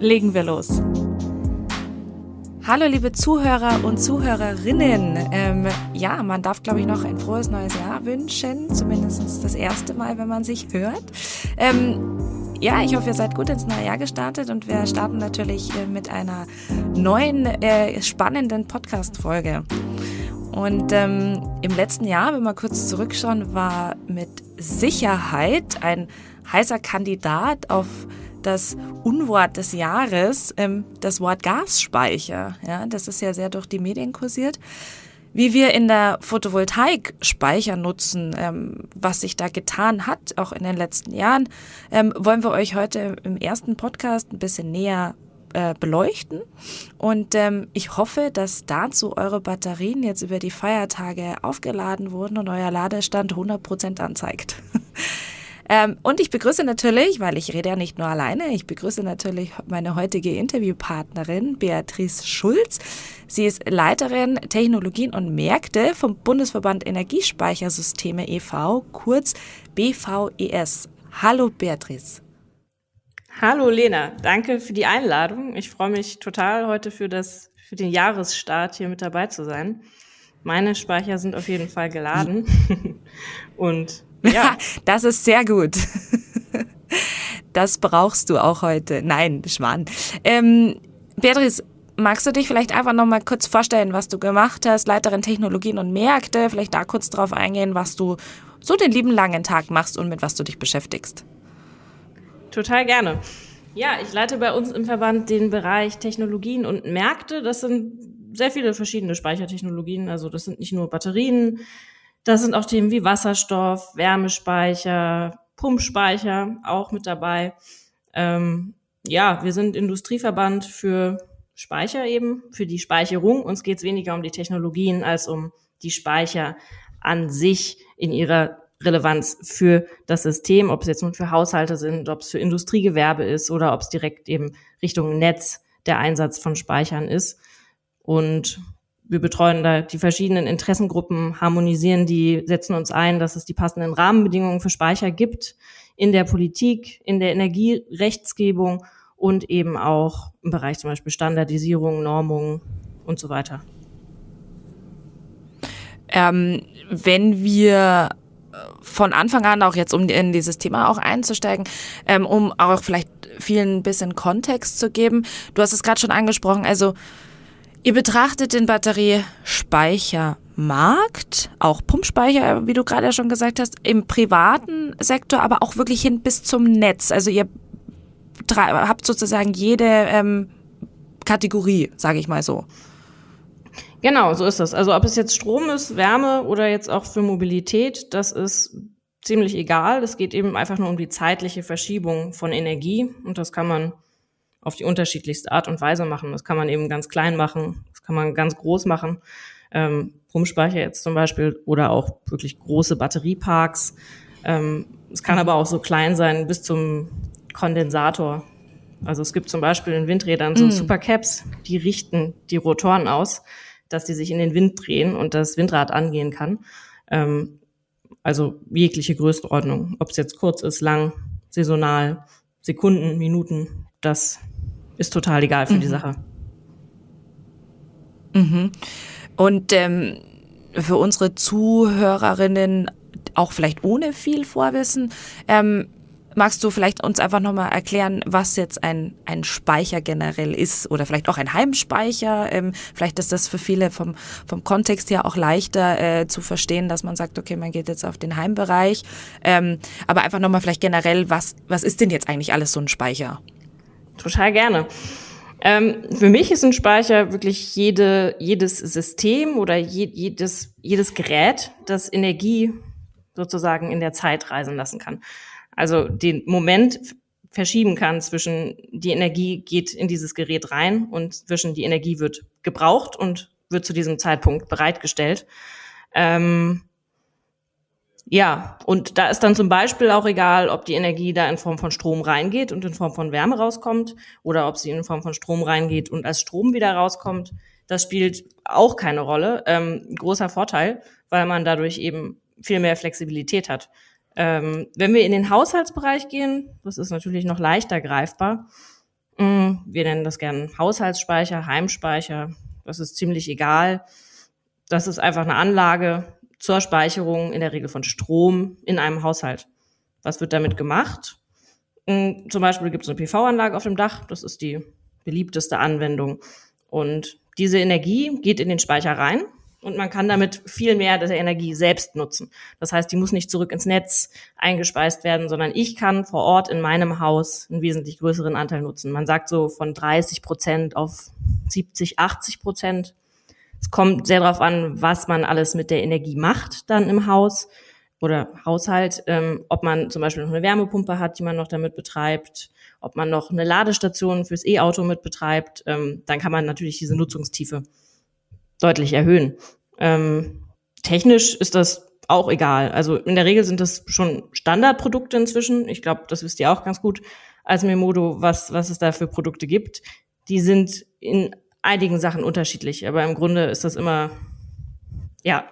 Legen wir los. Hallo liebe Zuhörer und Zuhörerinnen. Ähm, ja, man darf, glaube ich, noch ein frohes neues Jahr wünschen. Zumindest das erste Mal, wenn man sich hört. Ähm, ja, ich hoffe, ihr seid gut ins neue Jahr gestartet und wir starten natürlich äh, mit einer neuen, äh, spannenden Podcast-Folge. Und ähm, im letzten Jahr, wenn wir kurz zurückschauen, war mit Sicherheit ein heißer Kandidat auf das Unwort des Jahres, ähm, das Wort Gasspeicher. Ja, das ist ja sehr durch die Medien kursiert. Wie wir in der Photovoltaik Speicher nutzen, ähm, was sich da getan hat, auch in den letzten Jahren, ähm, wollen wir euch heute im ersten Podcast ein bisschen näher äh, beleuchten. Und ähm, ich hoffe, dass dazu eure Batterien jetzt über die Feiertage aufgeladen wurden und euer Ladestand 100% anzeigt. Ähm, und ich begrüße natürlich, weil ich rede ja nicht nur alleine, ich begrüße natürlich meine heutige Interviewpartnerin Beatrice Schulz. Sie ist Leiterin Technologien und Märkte vom Bundesverband Energiespeichersysteme e.V., kurz BVES. Hallo Beatrice. Hallo Lena, danke für die Einladung. Ich freue mich total heute für das für den Jahresstart hier mit dabei zu sein. Meine Speicher sind auf jeden Fall geladen und ja, das ist sehr gut. Das brauchst du auch heute. Nein, Schwan. Ähm, Beatrice, magst du dich vielleicht einfach noch mal kurz vorstellen, was du gemacht hast, Leiterin Technologien und Märkte, vielleicht da kurz drauf eingehen, was du so den lieben langen Tag machst und mit was du dich beschäftigst? Total gerne. Ja, ich leite bei uns im Verband den Bereich Technologien und Märkte. Das sind sehr viele verschiedene Speichertechnologien. Also das sind nicht nur Batterien, das sind auch Themen wie Wasserstoff, Wärmespeicher, Pumpspeicher auch mit dabei. Ähm, ja, wir sind Industrieverband für Speicher eben, für die Speicherung. Uns geht es weniger um die Technologien als um die Speicher an sich in ihrer Relevanz für das System, ob es jetzt nun für Haushalte sind, ob es für Industriegewerbe ist oder ob es direkt eben Richtung Netz der Einsatz von Speichern ist. Und wir betreuen da die verschiedenen Interessengruppen, harmonisieren die, setzen uns ein, dass es die passenden Rahmenbedingungen für Speicher gibt in der Politik, in der Energierechtsgebung und eben auch im Bereich zum Beispiel Standardisierung, Normung und so weiter. Ähm, wenn wir von Anfang an auch jetzt, um in dieses Thema auch einzusteigen, ähm, um auch vielleicht vielen ein bisschen Kontext zu geben. Du hast es gerade schon angesprochen, also Ihr betrachtet den Batteriespeichermarkt, auch Pumpspeicher, wie du gerade schon gesagt hast, im privaten Sektor, aber auch wirklich hin bis zum Netz. Also ihr habt sozusagen jede ähm, Kategorie, sage ich mal so. Genau, so ist das. Also ob es jetzt Strom ist, Wärme oder jetzt auch für Mobilität, das ist ziemlich egal. Es geht eben einfach nur um die zeitliche Verschiebung von Energie und das kann man auf die unterschiedlichste Art und Weise machen. Das kann man eben ganz klein machen, das kann man ganz groß machen. Ähm, Pumpspeicher jetzt zum Beispiel oder auch wirklich große Batterieparks. Ähm, es kann aber auch so klein sein bis zum Kondensator. Also es gibt zum Beispiel in Windrädern so mm. Supercaps, die richten die Rotoren aus, dass die sich in den Wind drehen und das Windrad angehen kann. Ähm, also jegliche Größenordnung, ob es jetzt kurz ist, lang, saisonal, Sekunden, Minuten, das ist total egal für mhm. die Sache. Mhm. Und ähm, für unsere Zuhörerinnen, auch vielleicht ohne viel Vorwissen, ähm, magst du vielleicht uns einfach nochmal erklären, was jetzt ein, ein Speicher generell ist oder vielleicht auch ein Heimspeicher? Ähm, vielleicht ist das für viele vom, vom Kontext her auch leichter äh, zu verstehen, dass man sagt, okay, man geht jetzt auf den Heimbereich. Ähm, aber einfach nochmal vielleicht generell, was, was ist denn jetzt eigentlich alles so ein Speicher? Total gerne. Ähm, für mich ist ein Speicher wirklich jede, jedes System oder je, jedes, jedes Gerät, das Energie sozusagen in der Zeit reisen lassen kann. Also den Moment verschieben kann zwischen die Energie geht in dieses Gerät rein und zwischen die Energie wird gebraucht und wird zu diesem Zeitpunkt bereitgestellt. Ähm, ja, und da ist dann zum Beispiel auch egal, ob die Energie da in Form von Strom reingeht und in Form von Wärme rauskommt oder ob sie in Form von Strom reingeht und als Strom wieder rauskommt. Das spielt auch keine Rolle. Ähm, großer Vorteil, weil man dadurch eben viel mehr Flexibilität hat. Ähm, wenn wir in den Haushaltsbereich gehen, das ist natürlich noch leichter greifbar. Mm, wir nennen das gerne Haushaltsspeicher, Heimspeicher. Das ist ziemlich egal. Das ist einfach eine Anlage, zur Speicherung in der Regel von Strom in einem Haushalt. Was wird damit gemacht? Hm, zum Beispiel gibt es eine PV-Anlage auf dem Dach. Das ist die beliebteste Anwendung. Und diese Energie geht in den Speicher rein und man kann damit viel mehr der Energie selbst nutzen. Das heißt, die muss nicht zurück ins Netz eingespeist werden, sondern ich kann vor Ort in meinem Haus einen wesentlich größeren Anteil nutzen. Man sagt so von 30 Prozent auf 70, 80 Prozent es kommt sehr darauf an, was man alles mit der Energie macht dann im Haus oder Haushalt, ähm, ob man zum Beispiel noch eine Wärmepumpe hat, die man noch damit betreibt, ob man noch eine Ladestation fürs E-Auto mit betreibt, ähm, dann kann man natürlich diese Nutzungstiefe deutlich erhöhen. Ähm, technisch ist das auch egal. Also in der Regel sind das schon Standardprodukte inzwischen. Ich glaube, das wisst ihr auch ganz gut als Memodo, was, was es da für Produkte gibt. Die sind in einigen Sachen unterschiedlich, aber im Grunde ist das immer, ja,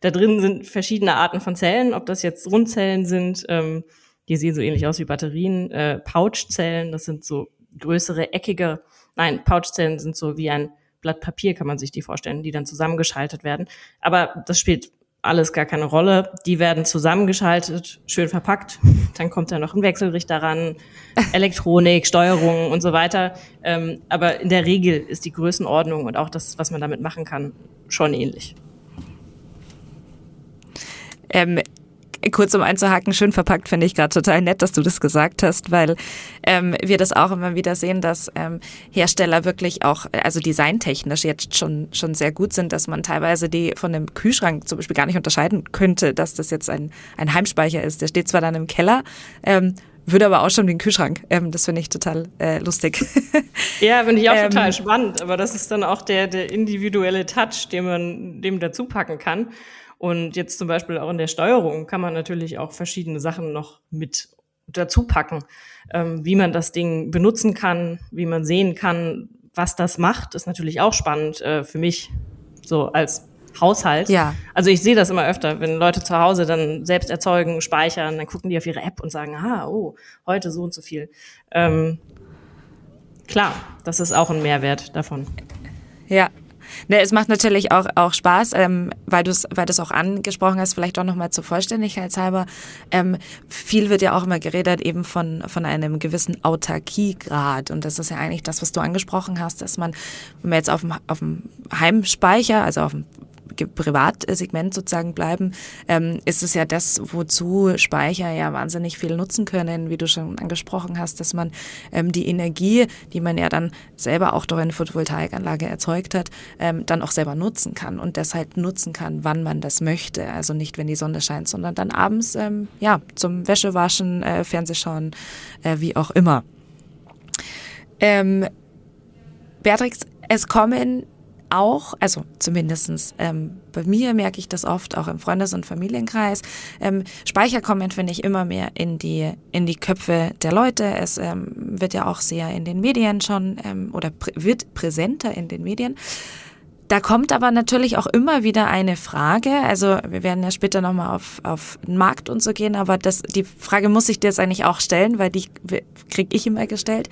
da drin sind verschiedene Arten von Zellen, ob das jetzt Rundzellen sind, ähm, die sehen so ähnlich aus wie Batterien, äh, Pouchzellen, das sind so größere, eckige, nein, Pouchzellen sind so wie ein Blatt Papier, kann man sich die vorstellen, die dann zusammengeschaltet werden. Aber das spielt alles gar keine Rolle. Die werden zusammengeschaltet, schön verpackt. Dann kommt da noch ein Wechselrichter ran, Elektronik, Steuerung und so weiter. Ähm, aber in der Regel ist die Größenordnung und auch das, was man damit machen kann, schon ähnlich. Ähm, kurz um einzuhaken, schön verpackt finde ich gerade total nett, dass du das gesagt hast, weil ähm, wir das auch immer wieder sehen, dass ähm, Hersteller wirklich auch, also designtechnisch jetzt schon, schon sehr gut sind, dass man teilweise die von einem Kühlschrank zum Beispiel gar nicht unterscheiden könnte, dass das jetzt ein, ein Heimspeicher ist. Der steht zwar dann im Keller, ähm, würde aber auch schon den Kühlschrank. Ähm, das finde ich total äh, lustig. Ja, finde ich auch ähm, total spannend. Aber das ist dann auch der, der individuelle Touch, den man dem dazu packen kann. Und jetzt zum Beispiel auch in der Steuerung kann man natürlich auch verschiedene Sachen noch mit dazu packen. Ähm, wie man das Ding benutzen kann, wie man sehen kann, was das macht, ist natürlich auch spannend äh, für mich, so als Haushalt. Ja. Also ich sehe das immer öfter, wenn Leute zu Hause dann selbst erzeugen, speichern, dann gucken die auf ihre App und sagen, ah, oh, heute so und so viel. Ähm, klar, das ist auch ein Mehrwert davon. Ja, Ne, es macht natürlich auch, auch Spaß, ähm, weil du es weil du's auch angesprochen hast, vielleicht auch nochmal zur Vollständigkeit halber. Ähm, viel wird ja auch immer geredet eben von, von einem gewissen Autarkiegrad. Und das ist ja eigentlich das, was du angesprochen hast, dass man, wenn man jetzt auf dem, auf dem Heimspeicher, also auf dem Privatsegment sozusagen bleiben, ähm, ist es ja das, wozu Speicher ja wahnsinnig viel nutzen können, wie du schon angesprochen hast, dass man ähm, die Energie, die man ja dann selber auch durch eine Photovoltaikanlage erzeugt hat, ähm, dann auch selber nutzen kann und deshalb nutzen kann, wann man das möchte. Also nicht, wenn die Sonne scheint, sondern dann abends, ähm, ja, zum Wäschewaschen, äh, Fernsehschauen, äh, wie auch immer. Ähm, Beatrix, es kommen auch, also zumindestens ähm, bei mir merke ich das oft, auch im Freundes- und Familienkreis, ähm, Speicher kommen, finde ich, immer mehr in die, in die Köpfe der Leute. Es ähm, wird ja auch sehr in den Medien schon ähm, oder prä wird präsenter in den Medien. Da kommt aber natürlich auch immer wieder eine Frage, also wir werden ja später nochmal auf, auf den Markt und so gehen, aber das, die Frage muss ich dir jetzt eigentlich auch stellen, weil die kriege ich immer gestellt.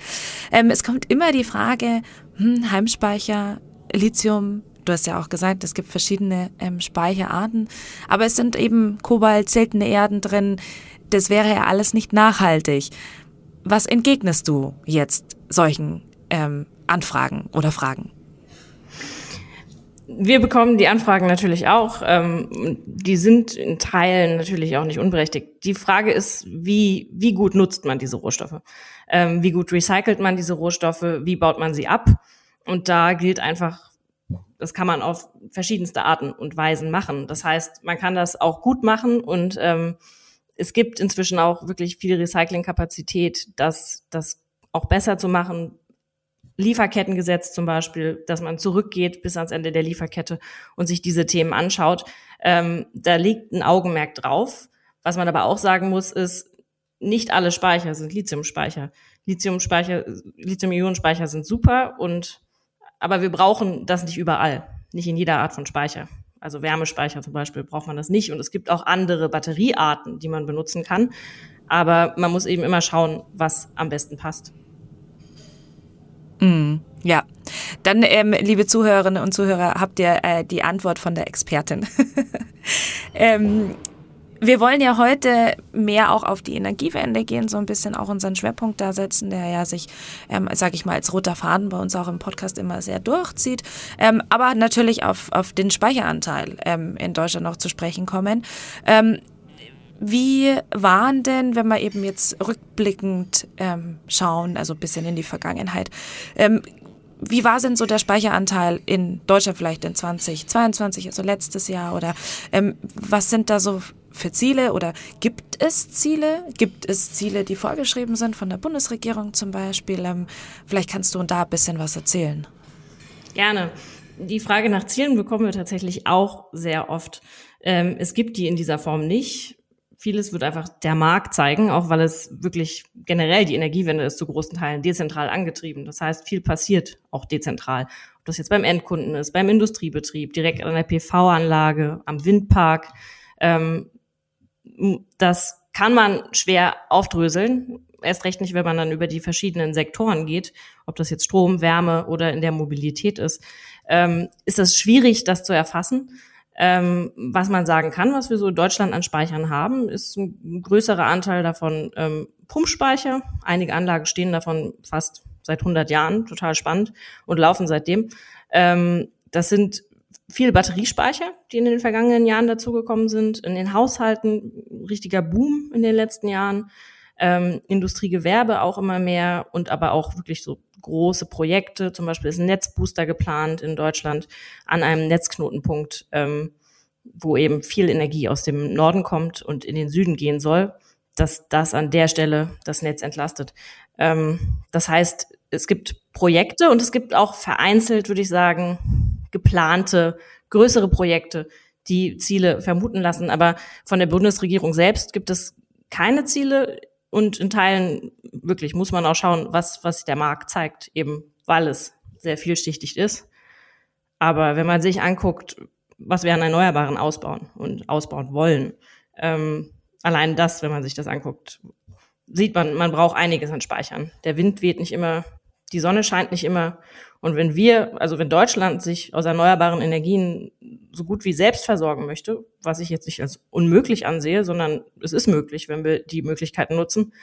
Ähm, es kommt immer die Frage, hm, Heimspeicher, Lithium, du hast ja auch gesagt, es gibt verschiedene ähm, Speicherarten, aber es sind eben Kobalt, seltene Erden drin. Das wäre ja alles nicht nachhaltig. Was entgegnest du jetzt solchen ähm, Anfragen oder Fragen? Wir bekommen die Anfragen natürlich auch. Ähm, die sind in Teilen natürlich auch nicht unberechtigt. Die Frage ist, wie, wie gut nutzt man diese Rohstoffe? Ähm, wie gut recycelt man diese Rohstoffe? Wie baut man sie ab? Und da gilt einfach, das kann man auf verschiedenste Arten und Weisen machen. Das heißt, man kann das auch gut machen und ähm, es gibt inzwischen auch wirklich viel Recyclingkapazität, das, das auch besser zu machen. Lieferkettengesetz zum Beispiel, dass man zurückgeht bis ans Ende der Lieferkette und sich diese Themen anschaut. Ähm, da liegt ein Augenmerk drauf. Was man aber auch sagen muss, ist, nicht alle Speicher sind Lithiumspeicher. Lithiumspeicher, Lithium-Ionen-Speicher sind super und aber wir brauchen das nicht überall, nicht in jeder Art von Speicher. Also Wärmespeicher zum Beispiel braucht man das nicht und es gibt auch andere Batteriearten, die man benutzen kann. Aber man muss eben immer schauen, was am besten passt. Mm, ja, dann, ähm, liebe Zuhörerinnen und Zuhörer, habt ihr äh, die Antwort von der Expertin. ähm, wir wollen ja heute mehr auch auf die Energiewende gehen, so ein bisschen auch unseren Schwerpunkt da setzen, der ja sich, ähm, sage ich mal, als roter Faden bei uns auch im Podcast immer sehr durchzieht, ähm, aber natürlich auf, auf den Speicheranteil ähm, in Deutschland noch zu sprechen kommen. Ähm, wie waren denn, wenn wir eben jetzt rückblickend ähm, schauen, also ein bisschen in die Vergangenheit, ähm, wie war denn so der Speicheranteil in Deutschland vielleicht in 2022, also letztes Jahr? Oder ähm, was sind da so für Ziele oder gibt es Ziele? Gibt es Ziele, die vorgeschrieben sind von der Bundesregierung zum Beispiel? Ähm, vielleicht kannst du da ein bisschen was erzählen. Gerne. Die Frage nach Zielen bekommen wir tatsächlich auch sehr oft. Ähm, es gibt die in dieser Form nicht. Vieles wird einfach der Markt zeigen, auch weil es wirklich generell die Energiewende ist zu großen Teilen dezentral angetrieben. Das heißt, viel passiert auch dezentral. Ob das jetzt beim Endkunden ist, beim Industriebetrieb, direkt an der PV-Anlage, am Windpark. Ähm, das kann man schwer aufdröseln. Erst recht nicht, wenn man dann über die verschiedenen Sektoren geht, ob das jetzt Strom, Wärme oder in der Mobilität ist. Ähm, ist es schwierig, das zu erfassen. Ähm, was man sagen kann, was wir so in Deutschland an Speichern haben, ist ein größerer Anteil davon ähm, Pumpspeicher. Einige Anlagen stehen davon fast seit 100 Jahren, total spannend und laufen seitdem. Ähm, das sind viele Batteriespeicher, die in den vergangenen Jahren dazugekommen sind. In den Haushalten richtiger Boom in den letzten Jahren. Ähm, Industriegewerbe auch immer mehr und aber auch wirklich so große Projekte. Zum Beispiel ist ein Netzbooster geplant in Deutschland an einem Netzknotenpunkt, ähm, wo eben viel Energie aus dem Norden kommt und in den Süden gehen soll, dass das an der Stelle das Netz entlastet. Ähm, das heißt, es gibt Projekte und es gibt auch vereinzelt, würde ich sagen, geplante größere Projekte, die Ziele vermuten lassen. Aber von der Bundesregierung selbst gibt es keine Ziele und in Teilen wirklich muss man auch schauen, was, was der Markt zeigt, eben weil es sehr vielschichtig ist. Aber wenn man sich anguckt, was wir an Erneuerbaren ausbauen und ausbauen wollen, ähm, allein das, wenn man sich das anguckt, sieht man, man braucht einiges an Speichern. Der Wind weht nicht immer, die Sonne scheint nicht immer und wenn wir, also wenn Deutschland sich aus erneuerbaren Energien so gut wie selbst versorgen möchte, was ich jetzt nicht als unmöglich ansehe, sondern es ist möglich, wenn wir die Möglichkeiten nutzen,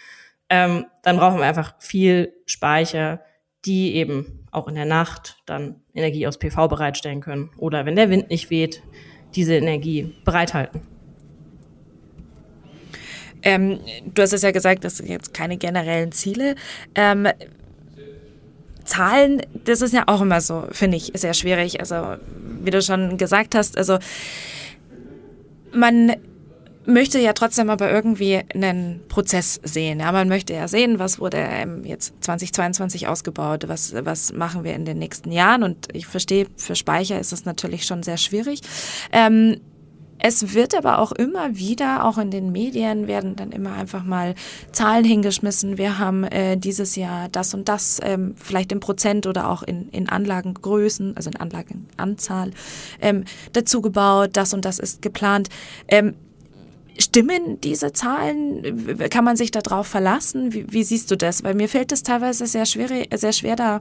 ähm, dann brauchen wir einfach viel Speicher, die eben auch in der Nacht dann Energie aus PV bereitstellen können oder wenn der Wind nicht weht, diese Energie bereithalten. Ähm, du hast es ja gesagt, das sind jetzt keine generellen Ziele. Ähm, Zahlen, das ist ja auch immer so, finde ich, sehr schwierig. Also, wie du schon gesagt hast, also man möchte ja trotzdem aber irgendwie einen Prozess sehen. Ja, man möchte ja sehen, was wurde jetzt 2022 ausgebaut, was, was machen wir in den nächsten Jahren. Und ich verstehe, für Speicher ist es natürlich schon sehr schwierig. Ähm, es wird aber auch immer wieder, auch in den Medien werden dann immer einfach mal Zahlen hingeschmissen. Wir haben äh, dieses Jahr das und das, ähm, vielleicht in Prozent oder auch in, in Anlagengrößen, also in Anlagenanzahl ähm, dazu gebaut. Das und das ist geplant. Ähm, Stimmen diese Zahlen? Kann man sich darauf verlassen? Wie, wie, siehst du das? Weil mir fällt es teilweise sehr, schwierig, sehr schwer, da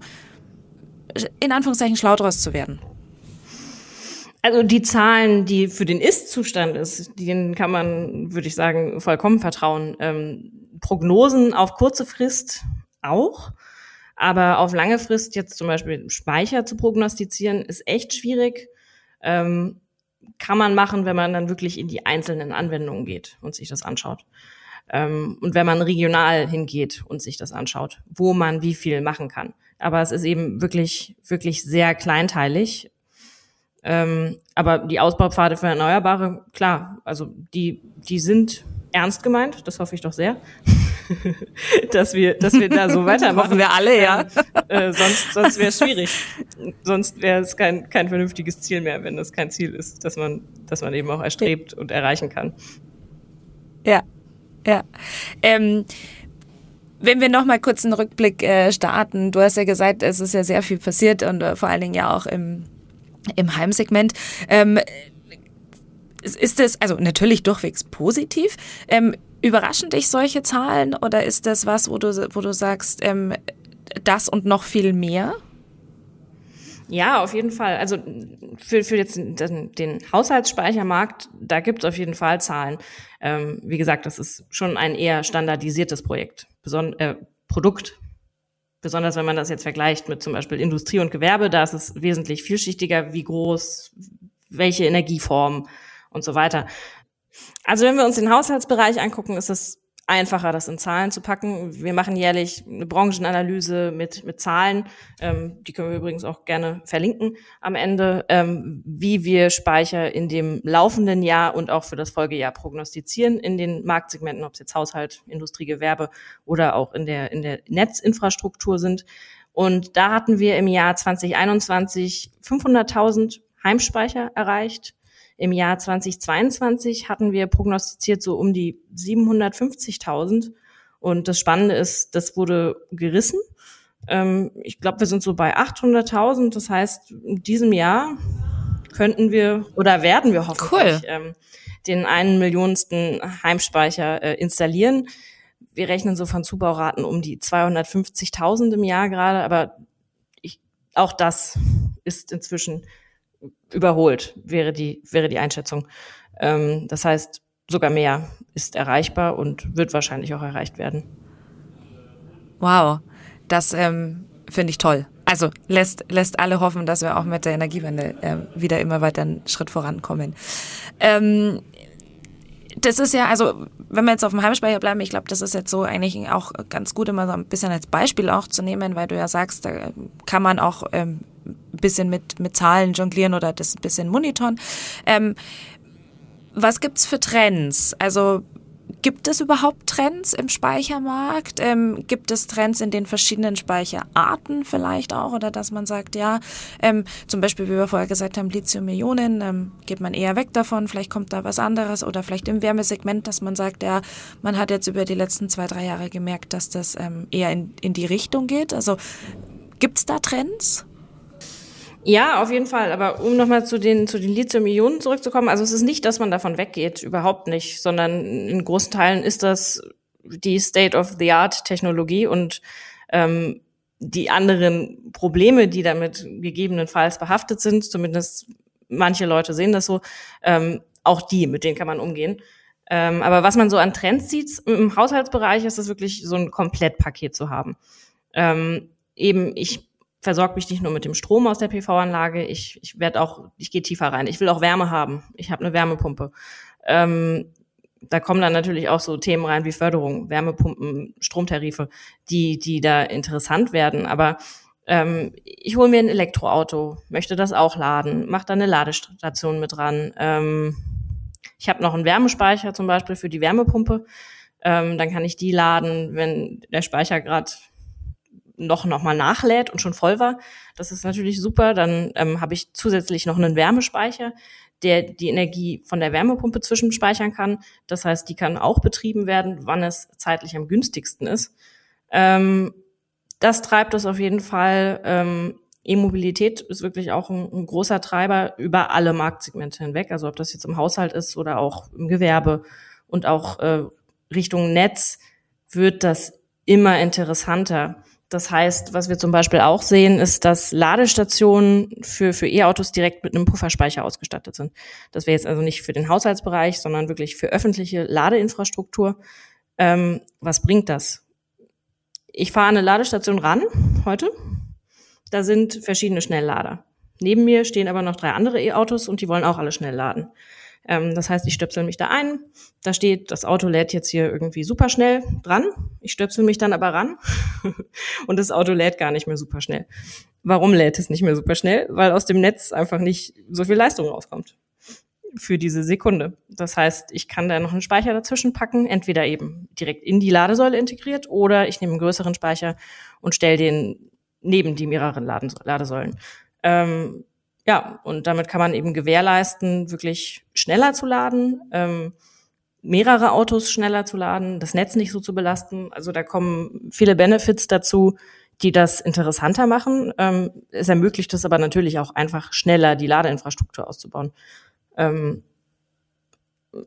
in Anführungszeichen schlau draus zu werden. Also die Zahlen, die für den Ist-Zustand ist, denen kann man, würde ich sagen, vollkommen vertrauen. Ähm, Prognosen auf kurze Frist auch, aber auf lange Frist jetzt zum Beispiel Speicher zu prognostizieren, ist echt schwierig. Ähm, kann man machen, wenn man dann wirklich in die einzelnen Anwendungen geht und sich das anschaut. Ähm, und wenn man regional hingeht und sich das anschaut, wo man wie viel machen kann. Aber es ist eben wirklich, wirklich sehr kleinteilig ähm, aber die Ausbaupfade für Erneuerbare, klar, also die, die sind ernst gemeint, das hoffe ich doch sehr, dass wir, dass wir da so weitermachen. Hoffen wir alle, ja. Ähm, äh, sonst sonst wäre es schwierig. sonst wäre es kein, kein vernünftiges Ziel mehr, wenn das kein Ziel ist, dass man, dass man eben auch erstrebt und erreichen kann. Ja, ja. Ähm, wenn wir noch mal kurz einen Rückblick äh, starten, du hast ja gesagt, es ist ja sehr viel passiert und äh, vor allen Dingen ja auch im, im Heimsegment. Ähm, ist es, also natürlich durchwegs positiv. Ähm, überraschen dich solche Zahlen oder ist das was, wo du, wo du sagst, ähm, das und noch viel mehr? Ja, auf jeden Fall. Also für, für jetzt den, den Haushaltsspeichermarkt, da gibt es auf jeden Fall Zahlen. Ähm, wie gesagt, das ist schon ein eher standardisiertes Projekt, Beson äh, Produkt. Besonders wenn man das jetzt vergleicht mit zum Beispiel Industrie und Gewerbe, da ist es wesentlich vielschichtiger, wie groß, welche Energieform und so weiter. Also wenn wir uns den Haushaltsbereich angucken, ist es einfacher, das in Zahlen zu packen. Wir machen jährlich eine Branchenanalyse mit, mit Zahlen, ähm, die können wir übrigens auch gerne verlinken am Ende, ähm, wie wir Speicher in dem laufenden Jahr und auch für das Folgejahr prognostizieren in den Marktsegmenten, ob es jetzt Haushalt, Industrie, Gewerbe oder auch in der, in der Netzinfrastruktur sind. Und da hatten wir im Jahr 2021 500.000 Heimspeicher erreicht. Im Jahr 2022 hatten wir prognostiziert so um die 750.000. Und das Spannende ist, das wurde gerissen. Ähm, ich glaube, wir sind so bei 800.000. Das heißt, in diesem Jahr könnten wir oder werden wir hoffentlich cool. ähm, den einen Millionensten Heimspeicher äh, installieren. Wir rechnen so von Zubauraten um die 250.000 im Jahr gerade, aber ich, auch das ist inzwischen überholt, wäre die, wäre die Einschätzung. Ähm, das heißt, sogar mehr ist erreichbar und wird wahrscheinlich auch erreicht werden. Wow, das ähm, finde ich toll. Also lässt, lässt alle hoffen, dass wir auch mit der Energiewende äh, wieder immer weiter einen Schritt vorankommen. Ähm, das ist ja, also wenn wir jetzt auf dem Heimspeicher bleiben, ich glaube, das ist jetzt so eigentlich auch ganz gut, immer so ein bisschen als Beispiel auch zu nehmen, weil du ja sagst, da kann man auch ähm, ein bisschen mit, mit Zahlen jonglieren oder das ein bisschen monitoren. Ähm, was gibt's für Trends? Also Gibt es überhaupt Trends im Speichermarkt? Ähm, gibt es Trends in den verschiedenen Speicherarten vielleicht auch? Oder dass man sagt, ja, ähm, zum Beispiel, wie wir vorher gesagt haben, Lithium-Ionen, ähm, geht man eher weg davon, vielleicht kommt da was anderes oder vielleicht im Wärmesegment, dass man sagt, ja, man hat jetzt über die letzten zwei, drei Jahre gemerkt, dass das ähm, eher in, in die Richtung geht. Also gibt's da Trends? Ja, auf jeden Fall. Aber um nochmal zu den, zu den Lithium-Ionen zurückzukommen, also es ist nicht, dass man davon weggeht, überhaupt nicht, sondern in großen Teilen ist das die State-of-the-Art-Technologie und ähm, die anderen Probleme, die damit gegebenenfalls behaftet sind, zumindest manche Leute sehen das so, ähm, auch die, mit denen kann man umgehen. Ähm, aber was man so an Trends sieht im Haushaltsbereich, ist es wirklich so ein Komplettpaket zu haben. Ähm, eben, ich versorge mich nicht nur mit dem Strom aus der PV-Anlage, ich, ich werde auch, ich gehe tiefer rein. Ich will auch Wärme haben. Ich habe eine Wärmepumpe. Ähm, da kommen dann natürlich auch so Themen rein wie Förderung, Wärmepumpen, Stromtarife, die, die da interessant werden. Aber ähm, ich hole mir ein Elektroauto, möchte das auch laden, mache da eine Ladestation mit dran. Ähm, ich habe noch einen Wärmespeicher zum Beispiel für die Wärmepumpe. Ähm, dann kann ich die laden, wenn der Speicher gerade noch noch mal nachlädt und schon voll war. Das ist natürlich super. Dann ähm, habe ich zusätzlich noch einen Wärmespeicher, der die Energie von der Wärmepumpe zwischenspeichern kann. Das heißt, die kann auch betrieben werden, wann es zeitlich am günstigsten ist. Ähm, das treibt es auf jeden Fall. Ähm, E-Mobilität ist wirklich auch ein, ein, großer Treiber über alle Marktsegmente hinweg. Also ob das jetzt im Haushalt ist oder auch im Gewerbe und auch äh, Richtung Netz wird das immer interessanter. Das heißt, was wir zum Beispiel auch sehen, ist, dass Ladestationen für, für E-Autos direkt mit einem Pufferspeicher ausgestattet sind. Das wäre jetzt also nicht für den Haushaltsbereich, sondern wirklich für öffentliche Ladeinfrastruktur. Ähm, was bringt das? Ich fahre eine Ladestation ran heute. Da sind verschiedene Schnelllader. Neben mir stehen aber noch drei andere E-Autos und die wollen auch alle schnell laden. Ähm, das heißt, ich stöpsel mich da ein. Da steht, das Auto lädt jetzt hier irgendwie super schnell dran. Ich stöpsel mich dann aber ran und das Auto lädt gar nicht mehr super schnell. Warum lädt es nicht mehr super schnell? Weil aus dem Netz einfach nicht so viel Leistung rauskommt. für diese Sekunde. Das heißt, ich kann da noch einen Speicher dazwischen packen, entweder eben direkt in die Ladesäule integriert oder ich nehme einen größeren Speicher und stelle den neben die mehreren Ladesäulen. Ähm, ja, und damit kann man eben gewährleisten, wirklich schneller zu laden, ähm, mehrere Autos schneller zu laden, das Netz nicht so zu belasten. Also da kommen viele Benefits dazu, die das interessanter machen. Ähm, es ermöglicht es aber natürlich auch einfach schneller, die Ladeinfrastruktur auszubauen. Ähm,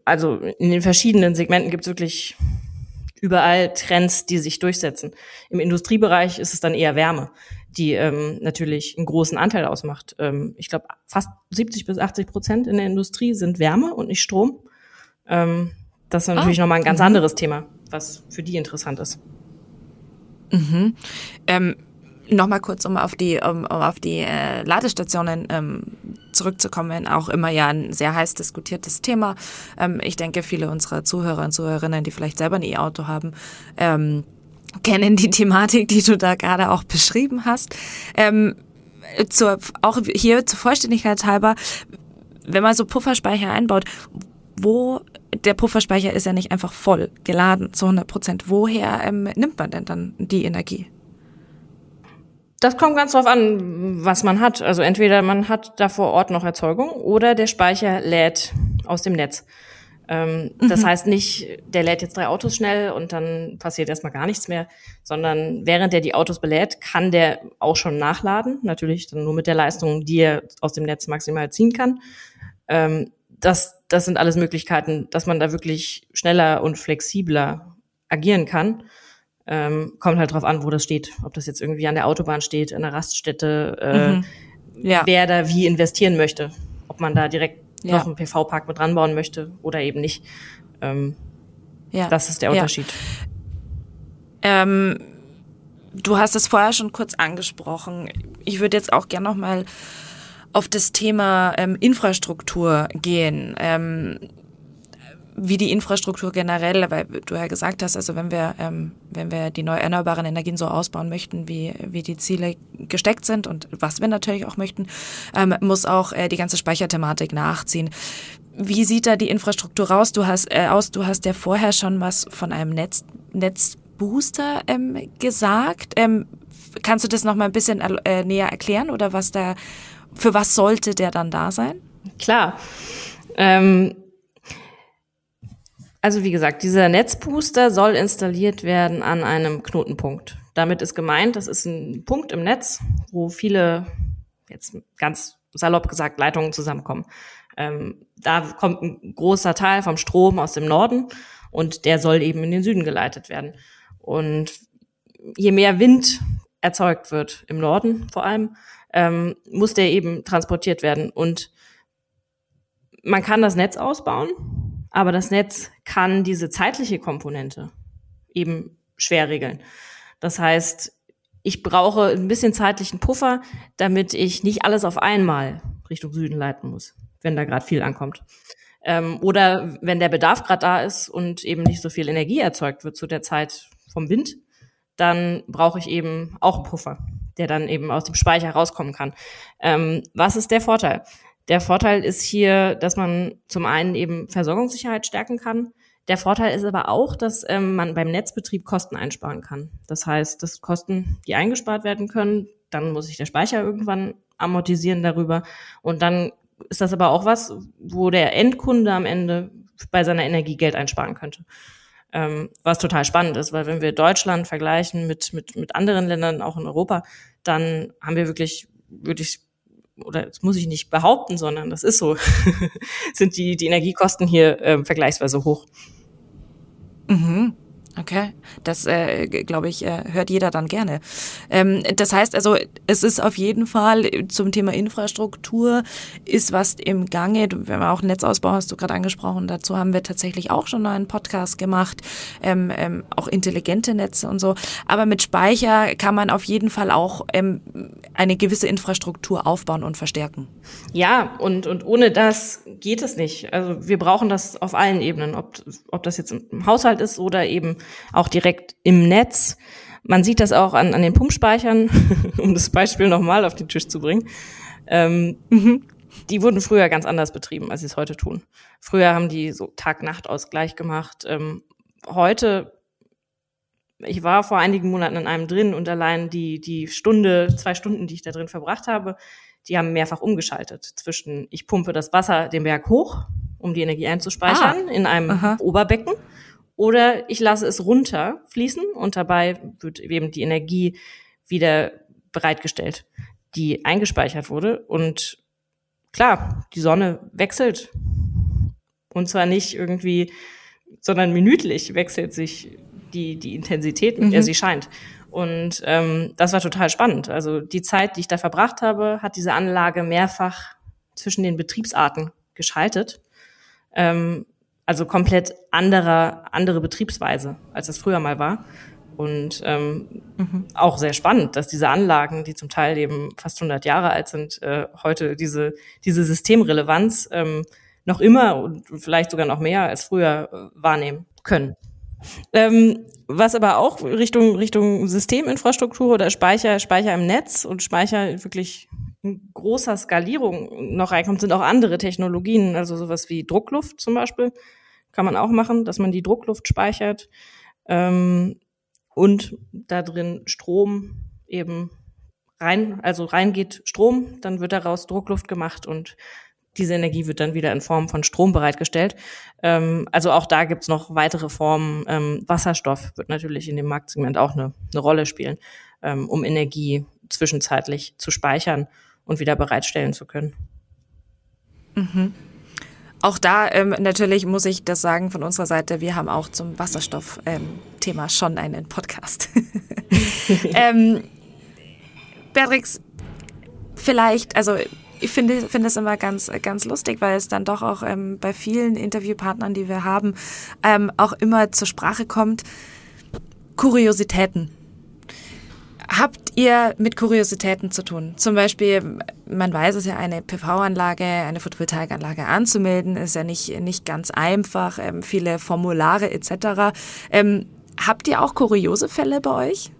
also in den verschiedenen Segmenten gibt es wirklich überall Trends, die sich durchsetzen. Im Industriebereich ist es dann eher Wärme, die ähm, natürlich einen großen Anteil ausmacht. Ähm, ich glaube, fast 70 bis 80 Prozent in der Industrie sind Wärme und nicht Strom. Ähm, das ist natürlich ah, nochmal ein ganz mhm. anderes Thema, was für die interessant ist. Mhm. Ähm, Nochmal kurz, um auf die, um, um auf die äh, Ladestationen ähm, zurückzukommen, auch immer ja ein sehr heiß diskutiertes Thema. Ähm, ich denke, viele unserer Zuhörer und Zuhörerinnen, die vielleicht selber ein E-Auto haben, ähm, kennen die Thematik, die du da gerade auch beschrieben hast. Ähm, zur, auch hier zur Vollständigkeit halber, wenn man so Pufferspeicher einbaut, wo der Pufferspeicher ist ja nicht einfach voll geladen zu 100 Prozent. Woher ähm, nimmt man denn dann die Energie? Das kommt ganz drauf an, was man hat. Also entweder man hat da vor Ort noch Erzeugung oder der Speicher lädt aus dem Netz. Ähm, mhm. Das heißt nicht, der lädt jetzt drei Autos schnell und dann passiert erstmal gar nichts mehr, sondern während er die Autos belädt, kann der auch schon nachladen. Natürlich dann nur mit der Leistung, die er aus dem Netz maximal ziehen kann. Ähm, das, das sind alles Möglichkeiten, dass man da wirklich schneller und flexibler agieren kann. Ähm, kommt halt drauf an, wo das steht. Ob das jetzt irgendwie an der Autobahn steht, in der Raststätte, äh, mhm. ja. wer da wie investieren möchte. Ob man da direkt ja. noch einen PV-Park mit ranbauen möchte oder eben nicht. Ähm, ja. Das ist der Unterschied. Ja. Ähm, du hast es vorher schon kurz angesprochen. Ich würde jetzt auch gerne noch mal auf das Thema ähm, Infrastruktur gehen. Ähm, wie die Infrastruktur generell, weil du ja gesagt hast, also wenn wir, ähm, wenn wir die neu erneuerbaren Energien so ausbauen möchten, wie, wie die Ziele gesteckt sind und was wir natürlich auch möchten, ähm, muss auch äh, die ganze Speicherthematik nachziehen. Wie sieht da die Infrastruktur raus? Du hast äh, aus, du hast ja vorher schon was von einem Netz, Netzbooster ähm, gesagt. Ähm, kannst du das noch mal ein bisschen äh, näher erklären oder was da, für was sollte der dann da sein? Klar. Ähm also wie gesagt, dieser Netzbooster soll installiert werden an einem Knotenpunkt. Damit ist gemeint, das ist ein Punkt im Netz, wo viele, jetzt ganz salopp gesagt, Leitungen zusammenkommen. Ähm, da kommt ein großer Teil vom Strom aus dem Norden und der soll eben in den Süden geleitet werden. Und je mehr Wind erzeugt wird, im Norden vor allem, ähm, muss der eben transportiert werden. Und man kann das Netz ausbauen, aber das Netz kann diese zeitliche Komponente eben schwer regeln. Das heißt, ich brauche ein bisschen zeitlichen Puffer, damit ich nicht alles auf einmal Richtung Süden leiten muss, wenn da gerade viel ankommt. Ähm, oder wenn der Bedarf gerade da ist und eben nicht so viel Energie erzeugt wird zu der Zeit vom Wind, dann brauche ich eben auch einen Puffer, der dann eben aus dem Speicher rauskommen kann. Ähm, was ist der Vorteil? Der Vorteil ist hier, dass man zum einen eben Versorgungssicherheit stärken kann. Der Vorteil ist aber auch, dass ähm, man beim Netzbetrieb Kosten einsparen kann. Das heißt, dass Kosten, die eingespart werden können, dann muss sich der Speicher irgendwann amortisieren darüber. Und dann ist das aber auch was, wo der Endkunde am Ende bei seiner Energie Geld einsparen könnte. Ähm, was total spannend ist, weil wenn wir Deutschland vergleichen mit, mit, mit anderen Ländern, auch in Europa, dann haben wir wirklich, wirklich oder das muss ich nicht behaupten, sondern das ist so, sind die, die Energiekosten hier äh, vergleichsweise hoch. Mhm. Okay, das äh, glaube ich, äh, hört jeder dann gerne. Ähm, das heißt also, es ist auf jeden Fall zum Thema Infrastruktur ist was im Gange. Wenn wir auch Netzausbau hast du gerade angesprochen, dazu haben wir tatsächlich auch schon einen Podcast gemacht, ähm, ähm, auch intelligente Netze und so. Aber mit Speicher kann man auf jeden Fall auch ähm, eine gewisse Infrastruktur aufbauen und verstärken. Ja, und, und ohne das geht es nicht. Also wir brauchen das auf allen Ebenen, ob, ob das jetzt im Haushalt ist oder eben auch direkt im Netz. Man sieht das auch an, an den Pumpspeichern, um das Beispiel nochmal auf den Tisch zu bringen. Ähm, mhm. die wurden früher ganz anders betrieben, als sie es heute tun. Früher haben die so Tag-Nacht-Ausgleich gemacht. Ähm, heute, ich war vor einigen Monaten in einem drin und allein die, die Stunde, zwei Stunden, die ich da drin verbracht habe, die haben mehrfach umgeschaltet zwischen, ich pumpe das Wasser den Berg hoch, um die Energie einzuspeichern ah, in einem aha. Oberbecken, oder ich lasse es runter fließen und dabei wird eben die Energie wieder bereitgestellt, die eingespeichert wurde. Und klar, die Sonne wechselt. Und zwar nicht irgendwie, sondern minütlich wechselt sich die, die Intensität, mit mhm. der sie scheint. Und ähm, das war total spannend. Also die Zeit, die ich da verbracht habe, hat diese Anlage mehrfach zwischen den Betriebsarten geschaltet. Ähm, also komplett anderer, andere Betriebsweise, als es früher mal war. Und ähm, mhm. auch sehr spannend, dass diese Anlagen, die zum Teil eben fast 100 Jahre alt sind, äh, heute diese, diese Systemrelevanz ähm, noch immer und vielleicht sogar noch mehr als früher äh, wahrnehmen können. Ähm, was aber auch Richtung, Richtung Systeminfrastruktur oder Speicher, Speicher im Netz und Speicher wirklich in großer Skalierung noch reinkommt, sind auch andere Technologien, also sowas wie Druckluft zum Beispiel, kann man auch machen, dass man die Druckluft speichert ähm, und da drin Strom eben rein, also reingeht Strom, dann wird daraus Druckluft gemacht und diese Energie wird dann wieder in Form von Strom bereitgestellt. Ähm, also auch da gibt's noch weitere Formen. Ähm, Wasserstoff wird natürlich in dem Marktsegment auch eine, eine Rolle spielen, ähm, um Energie zwischenzeitlich zu speichern und wieder bereitstellen zu können. Mhm. Auch da ähm, natürlich muss ich das sagen von unserer Seite, wir haben auch zum Wasserstoff-Thema ähm, schon einen Podcast. ähm, Beatrix, vielleicht, also ich finde finde es immer ganz ganz lustig, weil es dann doch auch ähm, bei vielen Interviewpartnern, die wir haben, ähm, auch immer zur Sprache kommt. Kuriositäten. Habt ihr mit Kuriositäten zu tun? Zum Beispiel, man weiß es ja, eine PV-Anlage, eine Photovoltaikanlage anzumelden, ist ja nicht, nicht ganz einfach, ähm, viele Formulare etc. Ähm, habt ihr auch kuriose Fälle bei euch?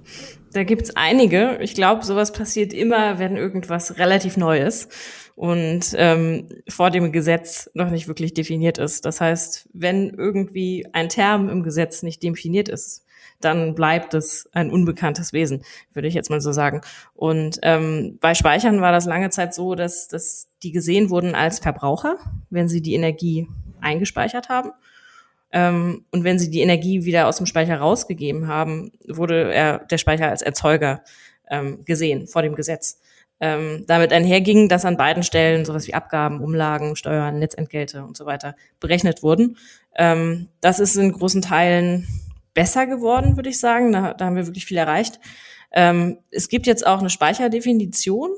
Da gibt's einige. Ich glaube, sowas passiert immer, wenn irgendwas relativ neu ist und ähm, vor dem Gesetz noch nicht wirklich definiert ist. Das heißt, wenn irgendwie ein Term im Gesetz nicht definiert ist, dann bleibt es ein unbekanntes Wesen, würde ich jetzt mal so sagen. Und ähm, bei Speichern war das lange Zeit so, dass, dass die gesehen wurden als Verbraucher, wenn sie die Energie eingespeichert haben. Ähm, und wenn sie die Energie wieder aus dem Speicher rausgegeben haben, wurde er, der Speicher als Erzeuger ähm, gesehen vor dem Gesetz. Ähm, damit einherging, dass an beiden Stellen sowas wie Abgaben, Umlagen, Steuern, Netzentgelte und so weiter berechnet wurden. Ähm, das ist in großen Teilen besser geworden, würde ich sagen. Da, da haben wir wirklich viel erreicht. Ähm, es gibt jetzt auch eine Speicherdefinition,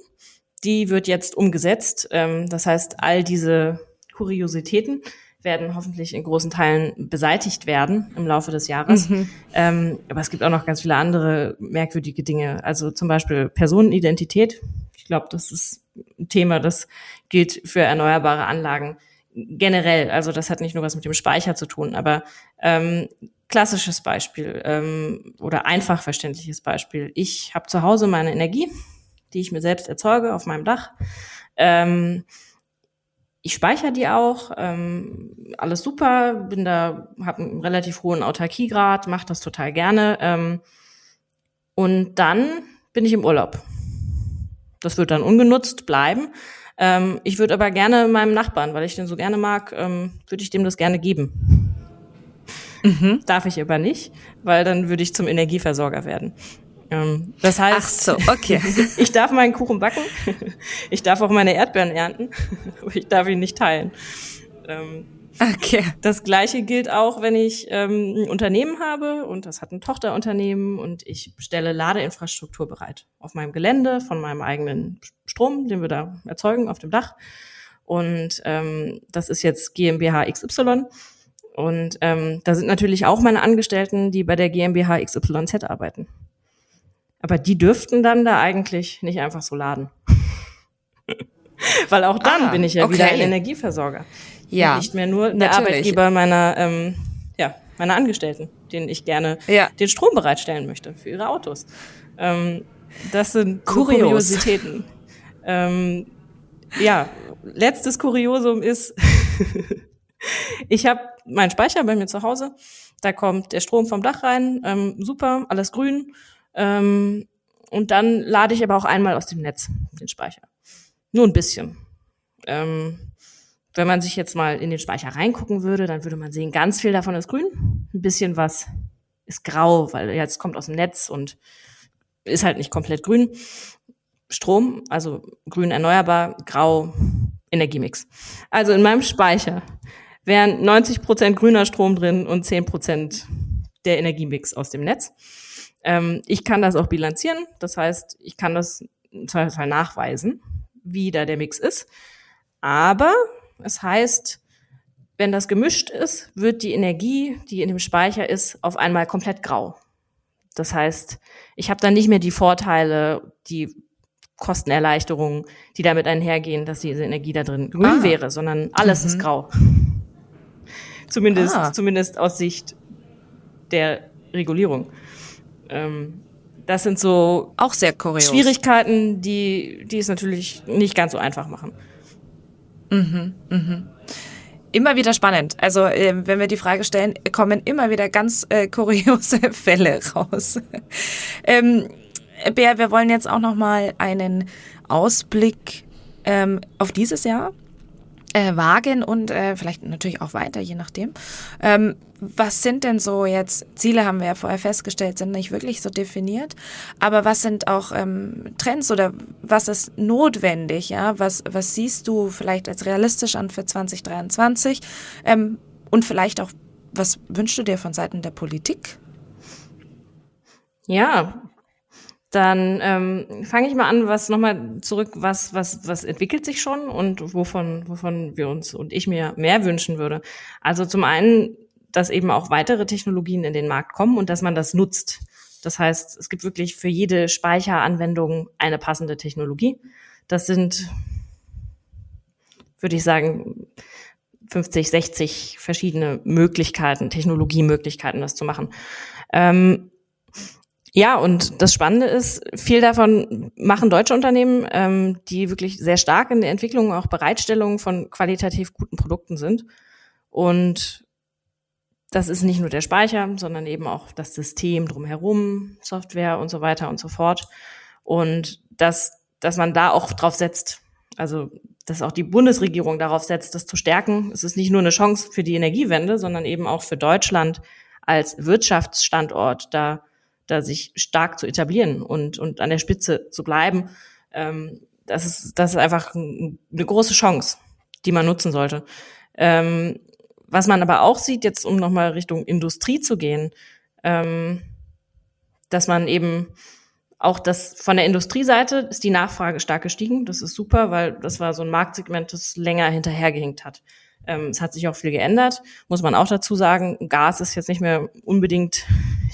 die wird jetzt umgesetzt. Ähm, das heißt, all diese Kuriositäten werden hoffentlich in großen Teilen beseitigt werden im Laufe des Jahres. Mhm. Ähm, aber es gibt auch noch ganz viele andere merkwürdige Dinge. Also zum Beispiel Personenidentität. Ich glaube, das ist ein Thema, das gilt für erneuerbare Anlagen generell. Also das hat nicht nur was mit dem Speicher zu tun, aber ähm, Klassisches Beispiel ähm, oder einfach verständliches Beispiel. Ich habe zu Hause meine Energie, die ich mir selbst erzeuge auf meinem Dach. Ähm, ich speichere die auch, ähm, alles super, bin da, habe einen relativ hohen Autarkiegrad, mache das total gerne. Ähm, und dann bin ich im Urlaub. Das wird dann ungenutzt bleiben. Ähm, ich würde aber gerne meinem Nachbarn, weil ich den so gerne mag, ähm, würde ich dem das gerne geben. Mhm. Darf ich aber nicht, weil dann würde ich zum Energieversorger werden. Ähm, das heißt, Ach so, okay. ich darf meinen Kuchen backen, ich darf auch meine Erdbeeren ernten, aber ich darf ihn nicht teilen. Ähm, okay. Das gleiche gilt auch, wenn ich ähm, ein Unternehmen habe und das hat ein Tochterunternehmen und ich stelle Ladeinfrastruktur bereit auf meinem Gelände von meinem eigenen Strom, den wir da erzeugen auf dem Dach. Und das ist jetzt GmbH XY. Und ähm, da sind natürlich auch meine Angestellten, die bei der GmbH XYZ arbeiten. Aber die dürften dann da eigentlich nicht einfach so laden. Weil auch dann ah, bin ich ja okay. wieder ein Energieversorger. Ja. Und nicht mehr nur der. Arbeitgeber meiner, ähm, ja, meiner Angestellten, denen ich gerne ja. den Strom bereitstellen möchte für ihre Autos. Ähm, das sind Kurios. Kuriositäten. Ähm, ja, letztes Kuriosum ist, ich habe meinen Speicher bei mir zu Hause. Da kommt der Strom vom Dach rein, ähm, super, alles grün. Ähm, und dann lade ich aber auch einmal aus dem Netz den Speicher. Nur ein bisschen. Ähm, wenn man sich jetzt mal in den Speicher reingucken würde, dann würde man sehen, ganz viel davon ist grün. Ein bisschen was ist grau, weil jetzt kommt aus dem Netz und ist halt nicht komplett grün. Strom, also grün erneuerbar, grau Energiemix. Also in meinem Speicher wären 90 Prozent grüner Strom drin und 10 Prozent der Energiemix aus dem Netz. Ähm, ich kann das auch bilanzieren. Das heißt, ich kann das im Zweifelsfall nachweisen, wie da der Mix ist. Aber es heißt, wenn das gemischt ist, wird die Energie, die in dem Speicher ist, auf einmal komplett grau. Das heißt, ich habe dann nicht mehr die Vorteile, die Kostenerleichterungen, die damit einhergehen, dass diese Energie da drin grün ah. wäre, sondern alles mhm. ist grau. zumindest, ah. zumindest aus Sicht der Regulierung. Ähm, das sind so auch sehr kurios. Schwierigkeiten, die, die es natürlich nicht ganz so einfach machen. Mhm, mhm. Immer wieder spannend. Also äh, wenn wir die Frage stellen, kommen immer wieder ganz äh, kuriose Fälle raus. ähm, Bär, wir wollen jetzt auch noch mal einen Ausblick ähm, auf dieses Jahr äh, wagen und äh, vielleicht natürlich auch weiter, je nachdem. Ähm, was sind denn so jetzt, Ziele haben wir ja vorher festgestellt, sind nicht wirklich so definiert, aber was sind auch ähm, Trends oder was ist notwendig, ja? Was, was siehst du vielleicht als realistisch an für 2023 ähm, und vielleicht auch, was wünschst du dir von Seiten der Politik? Ja, dann ähm, fange ich mal an, was nochmal zurück, was, was, was entwickelt sich schon und wovon, wovon wir uns und ich mir mehr wünschen würde. Also zum einen, dass eben auch weitere Technologien in den Markt kommen und dass man das nutzt. Das heißt, es gibt wirklich für jede Speicheranwendung eine passende Technologie. Das sind, würde ich sagen, 50, 60 verschiedene Möglichkeiten, Technologiemöglichkeiten, das zu machen. Ähm, ja, und das Spannende ist, viel davon machen deutsche Unternehmen, ähm, die wirklich sehr stark in der Entwicklung auch Bereitstellung von qualitativ guten Produkten sind. Und das ist nicht nur der Speicher, sondern eben auch das System drumherum, Software und so weiter und so fort. Und dass, dass man da auch drauf setzt, also dass auch die Bundesregierung darauf setzt, das zu stärken. Es ist nicht nur eine Chance für die Energiewende, sondern eben auch für Deutschland als Wirtschaftsstandort da da sich stark zu etablieren und, und an der Spitze zu bleiben, ähm, das, ist, das ist einfach eine große Chance, die man nutzen sollte. Ähm, was man aber auch sieht, jetzt um nochmal Richtung Industrie zu gehen, ähm, dass man eben auch das von der Industrieseite ist die Nachfrage stark gestiegen. Das ist super, weil das war so ein Marktsegment, das länger hinterhergehinkt hat. Ähm, es hat sich auch viel geändert, muss man auch dazu sagen. Gas ist jetzt nicht mehr unbedingt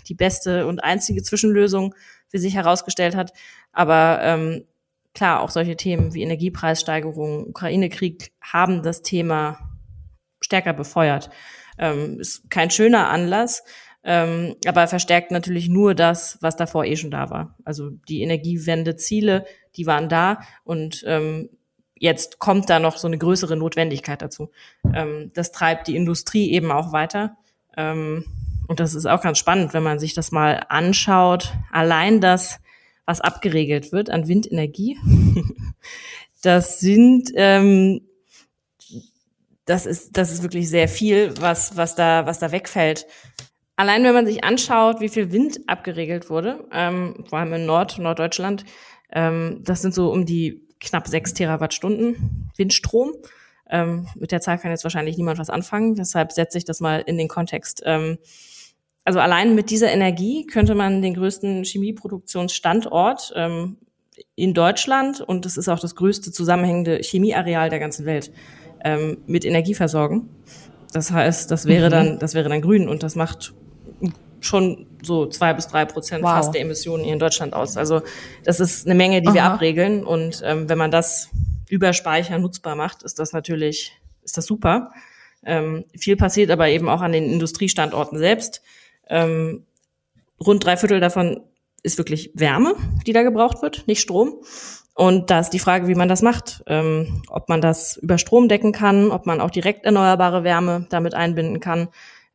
die beste und einzige Zwischenlösung, wie sich herausgestellt hat. Aber ähm, klar, auch solche Themen wie Energiepreissteigerung, Ukraine-Krieg haben das Thema stärker befeuert. Ähm, ist kein schöner Anlass, ähm, aber verstärkt natürlich nur das, was davor eh schon da war. Also die Energiewende-Ziele, die waren da und ähm, jetzt kommt da noch so eine größere Notwendigkeit dazu. Ähm, das treibt die Industrie eben auch weiter. Ähm, und das ist auch ganz spannend, wenn man sich das mal anschaut. Allein das, was abgeregelt wird an Windenergie, das sind, ähm, das ist, das ist wirklich sehr viel, was, was da, was da wegfällt. Allein wenn man sich anschaut, wie viel Wind abgeregelt wurde, ähm, vor allem in Nord, Norddeutschland, ähm, das sind so um die knapp sechs Terawattstunden Windstrom. Ähm, mit der Zahl kann jetzt wahrscheinlich niemand was anfangen, deshalb setze ich das mal in den Kontext. Ähm, also allein mit dieser Energie könnte man den größten Chemieproduktionsstandort ähm, in Deutschland und das ist auch das größte zusammenhängende Chemieareal der ganzen Welt ähm, mit Energie versorgen. Das heißt, das wäre mhm. dann, das wäre dann grün und das macht schon so zwei bis drei Prozent wow. fast der Emissionen hier in Deutschland aus. Also das ist eine Menge, die Aha. wir abregeln. Und ähm, wenn man das über Speicher nutzbar macht, ist das natürlich, ist das super. Ähm, viel passiert aber eben auch an den Industriestandorten selbst. Ähm, rund drei Viertel davon ist wirklich Wärme, die da gebraucht wird, nicht Strom. Und da ist die Frage, wie man das macht. Ähm, ob man das über Strom decken kann, ob man auch direkt erneuerbare Wärme damit einbinden kann.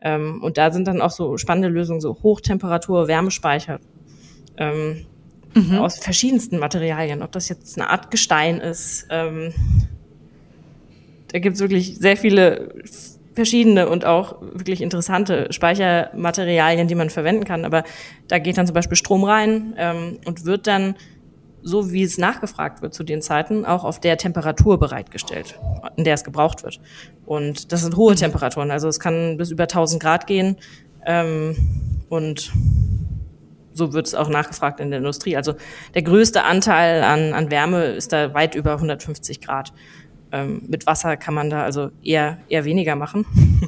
Ähm, und da sind dann auch so spannende Lösungen, so Hochtemperatur-Wärmespeicher. Ähm, mhm. Aus verschiedensten Materialien. Ob das jetzt eine Art Gestein ist. Ähm, da gibt es wirklich sehr viele verschiedene und auch wirklich interessante Speichermaterialien, die man verwenden kann. Aber da geht dann zum Beispiel Strom rein ähm, und wird dann, so wie es nachgefragt wird zu den Zeiten, auch auf der Temperatur bereitgestellt, in der es gebraucht wird. Und das sind hohe mhm. Temperaturen, also es kann bis über 1000 Grad gehen. Ähm, und so wird es auch nachgefragt in der Industrie. Also der größte Anteil an, an Wärme ist da weit über 150 Grad. Ähm, mit Wasser kann man da also eher, eher weniger machen.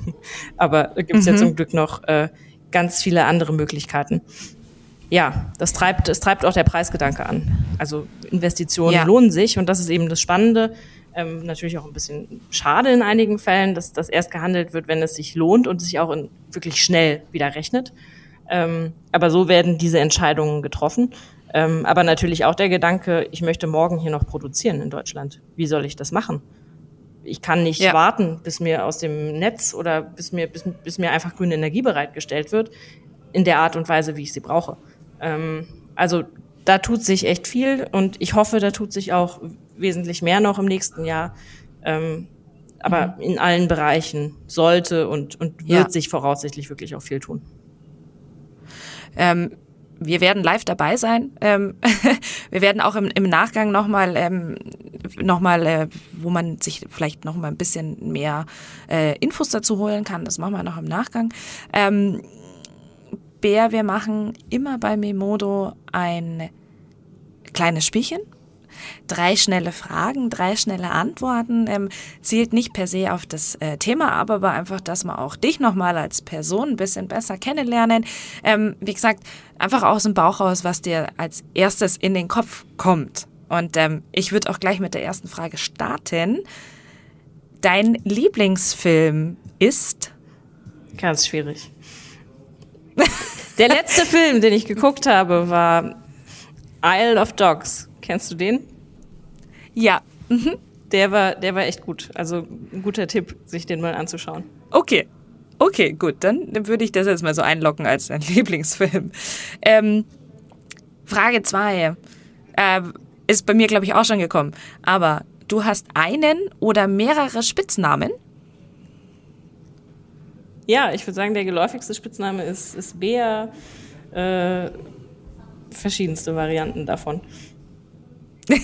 Aber da gibt es mhm. ja zum Glück noch äh, ganz viele andere Möglichkeiten. Ja, das treibt, es treibt auch der Preisgedanke an. Also Investitionen ja. lohnen sich und das ist eben das Spannende. Ähm, natürlich auch ein bisschen schade in einigen Fällen, dass das erst gehandelt wird, wenn es sich lohnt und sich auch in, wirklich schnell wieder rechnet. Ähm, aber so werden diese Entscheidungen getroffen. Ähm, aber natürlich auch der Gedanke, ich möchte morgen hier noch produzieren in Deutschland. Wie soll ich das machen? Ich kann nicht ja. warten, bis mir aus dem Netz oder bis mir, bis, bis mir einfach grüne Energie bereitgestellt wird, in der Art und Weise, wie ich sie brauche. Ähm, also da tut sich echt viel und ich hoffe, da tut sich auch wesentlich mehr noch im nächsten Jahr. Ähm, aber mhm. in allen Bereichen sollte und, und wird ja. sich voraussichtlich wirklich auch viel tun. Ähm, wir werden live dabei sein. Ähm, wir werden auch im, im Nachgang nochmal, ähm, noch mal, äh, wo man sich vielleicht nochmal ein bisschen mehr äh, Infos dazu holen kann. Das machen wir noch im Nachgang. Ähm, Bär, wir machen immer bei Memodo ein kleines Spielchen drei schnelle Fragen, drei schnelle Antworten. Ähm, zielt nicht per se auf das äh, Thema ab, aber einfach, dass wir auch dich nochmal als Person ein bisschen besser kennenlernen. Ähm, wie gesagt, einfach aus dem Bauch raus, was dir als erstes in den Kopf kommt. Und ähm, ich würde auch gleich mit der ersten Frage starten. Dein Lieblingsfilm ist? Ganz schwierig. Der letzte Film, den ich geguckt habe, war Isle of Dogs. Kennst du den? Ja. Mhm. Der war, der war echt gut. Also ein guter Tipp, sich den mal anzuschauen. Okay. Okay, gut. Dann würde ich das jetzt mal so einlocken als dein Lieblingsfilm. Ähm, Frage 2. Äh, ist bei mir, glaube ich, auch schon gekommen. Aber du hast einen oder mehrere Spitznamen? Ja, ich würde sagen, der geläufigste Spitzname ist, ist Bea. Äh, verschiedenste Varianten davon.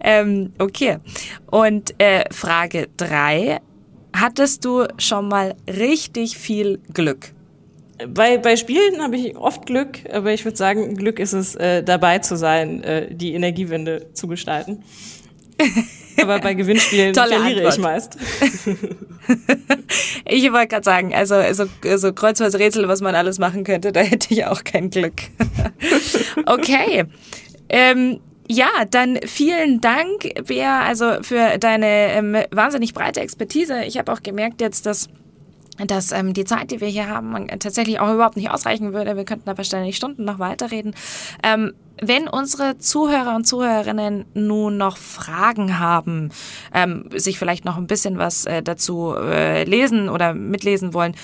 ähm, okay. Und äh, Frage 3. Hattest du schon mal richtig viel Glück? Bei, bei Spielen habe ich oft Glück, aber ich würde sagen, Glück ist es, äh, dabei zu sein, äh, die Energiewende zu gestalten. aber bei Gewinnspielen verliere Antwort. ich meist. ich wollte gerade sagen, also so, so Kreuzworträtsel, was man alles machen könnte, da hätte ich auch kein Glück. okay. Ähm, ja, dann vielen Dank, Bea, also für deine ähm, wahnsinnig breite Expertise. Ich habe auch gemerkt jetzt, dass dass ähm, die Zeit, die wir hier haben, tatsächlich auch überhaupt nicht ausreichen würde. Wir könnten da wahrscheinlich Stunden noch weiterreden. Ähm, wenn unsere Zuhörer und Zuhörerinnen nun noch Fragen haben, ähm, sich vielleicht noch ein bisschen was äh, dazu äh, lesen oder mitlesen wollen,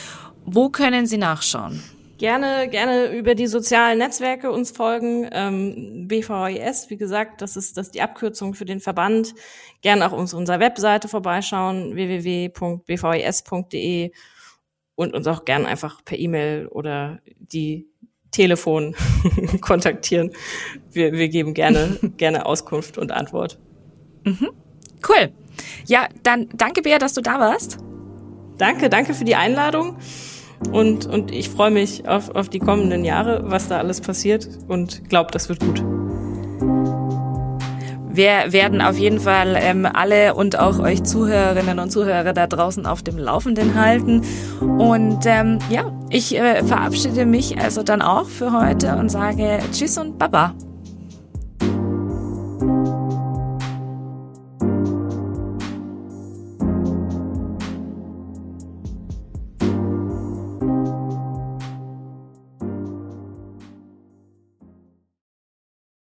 wo können sie nachschauen? Gerne, gerne über die sozialen Netzwerke uns folgen. Ähm, BVIS, wie gesagt, das ist, das ist die Abkürzung für den Verband. Gerne auch auf unserer Webseite vorbeischauen, www.bvis.de und uns auch gerne einfach per E-Mail oder die Telefon kontaktieren. Wir, wir geben gerne, gerne Auskunft und Antwort. Mhm. Cool. Ja, dann danke, Bea, dass du da warst. Danke, danke für die Einladung. Und, und ich freue mich auf, auf die kommenden Jahre, was da alles passiert und glaube, das wird gut. Wir werden auf jeden Fall ähm, alle und auch euch Zuhörerinnen und Zuhörer da draußen auf dem Laufenden halten. Und ähm, ja, ich äh, verabschiede mich also dann auch für heute und sage Tschüss und Baba.